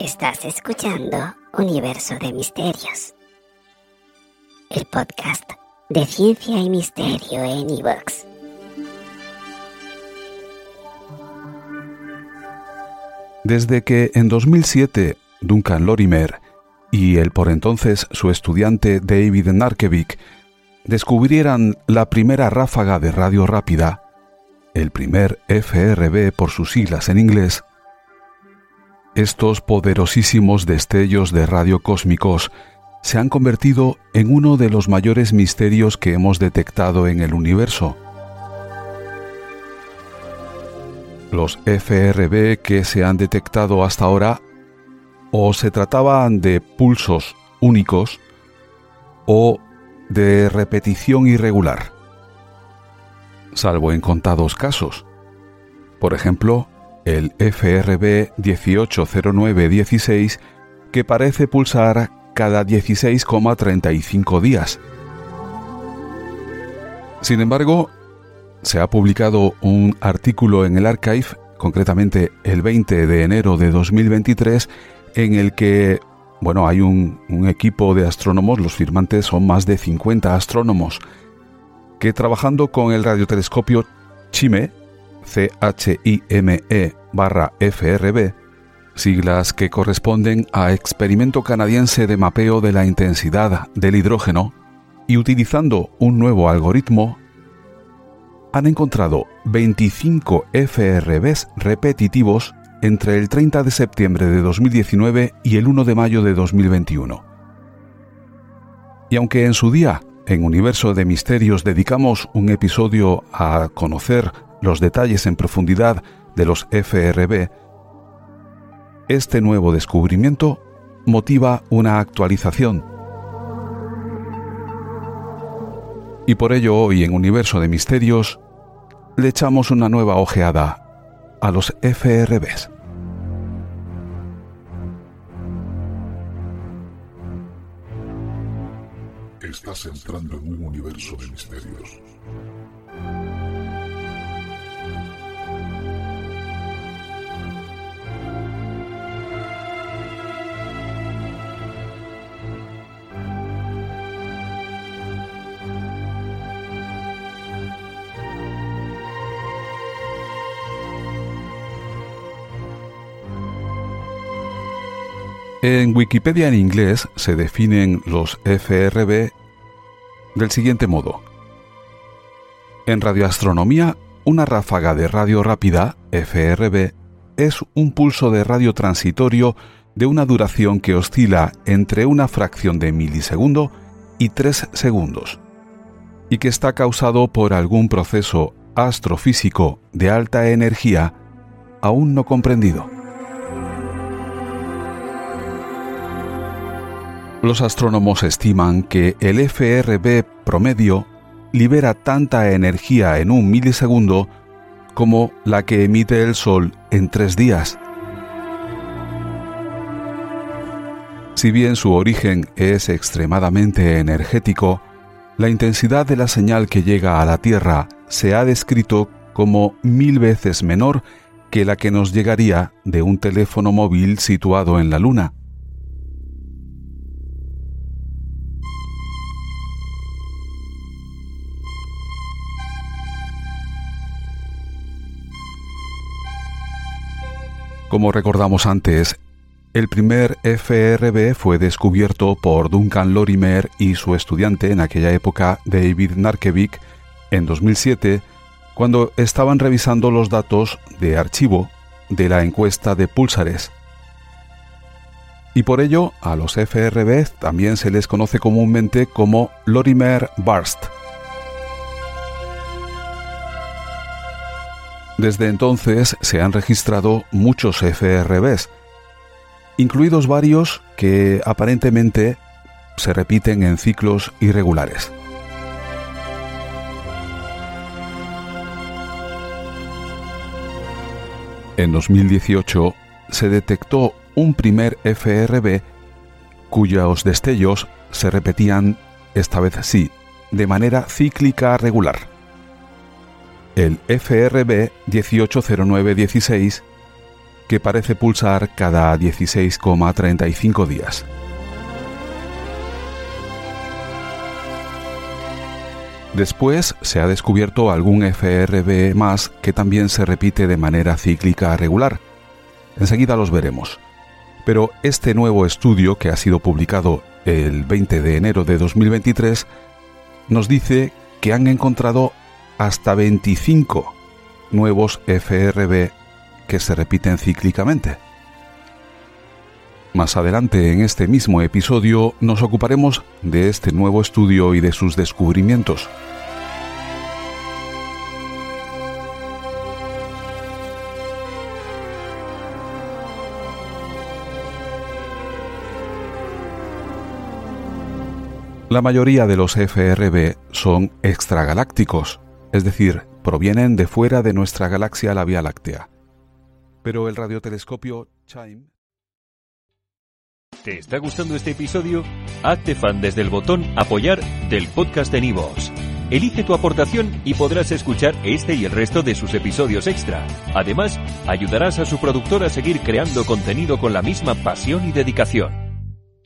Estás escuchando Universo de Misterios, el podcast de ciencia y misterio en Evox. Desde que en 2007 Duncan Lorimer y el por entonces su estudiante David Narkevic descubrieran la primera ráfaga de radio rápida, el primer FRB por sus siglas en inglés, estos poderosísimos destellos de radio cósmicos se han convertido en uno de los mayores misterios que hemos detectado en el universo. Los FRB que se han detectado hasta ahora o se trataban de pulsos únicos o de repetición irregular, salvo en contados casos. Por ejemplo, el FRB 180916 que parece pulsar cada 16,35 días. Sin embargo, se ha publicado un artículo en el Archive, concretamente el 20 de enero de 2023, en el que bueno, hay un, un equipo de astrónomos, los firmantes son más de 50 astrónomos, que trabajando con el radiotelescopio CHIME, CHIME barra FRB, siglas que corresponden a Experimento Canadiense de Mapeo de la Intensidad del Hidrógeno, y utilizando un nuevo algoritmo, han encontrado 25 FRBs repetitivos entre el 30 de septiembre de 2019 y el 1 de mayo de 2021. Y aunque en su día, en Universo de Misterios, dedicamos un episodio a conocer los detalles en profundidad de los FRB, este nuevo descubrimiento motiva una actualización. Y por ello hoy en Universo de Misterios le echamos una nueva ojeada a los FRBs. Estás entrando en un universo de misterios. En Wikipedia en inglés se definen los FRB del siguiente modo. En radioastronomía, una ráfaga de radio rápida, FRB, es un pulso de radio transitorio de una duración que oscila entre una fracción de milisegundo y tres segundos, y que está causado por algún proceso astrofísico de alta energía aún no comprendido. Los astrónomos estiman que el FRB promedio libera tanta energía en un milisegundo como la que emite el Sol en tres días. Si bien su origen es extremadamente energético, la intensidad de la señal que llega a la Tierra se ha descrito como mil veces menor que la que nos llegaría de un teléfono móvil situado en la Luna. Como recordamos antes, el primer FRB fue descubierto por Duncan Lorimer y su estudiante en aquella época, David Narkevic, en 2007, cuando estaban revisando los datos de archivo de la encuesta de púlsares. Y por ello, a los FRB también se les conoce comúnmente como Lorimer Burst. Desde entonces se han registrado muchos FRBs, incluidos varios que aparentemente se repiten en ciclos irregulares. En 2018 se detectó un primer FRB cuyos destellos se repetían, esta vez sí, de manera cíclica regular el FRB 180916, que parece pulsar cada 16,35 días. Después se ha descubierto algún FRB más que también se repite de manera cíclica regular. Enseguida los veremos. Pero este nuevo estudio, que ha sido publicado el 20 de enero de 2023, nos dice que han encontrado hasta 25 nuevos FRB que se repiten cíclicamente. Más adelante en este mismo episodio nos ocuparemos de este nuevo estudio y de sus descubrimientos. La mayoría de los FRB son extragalácticos, es decir, provienen de fuera de nuestra galaxia la Vía Láctea. Pero el radiotelescopio Chime ¿Te está gustando este episodio? Hazte fan desde el botón Apoyar del podcast de Nivos. Elige tu aportación y podrás escuchar este y el resto de sus episodios extra. Además, ayudarás a su productor a seguir creando contenido con la misma pasión y dedicación.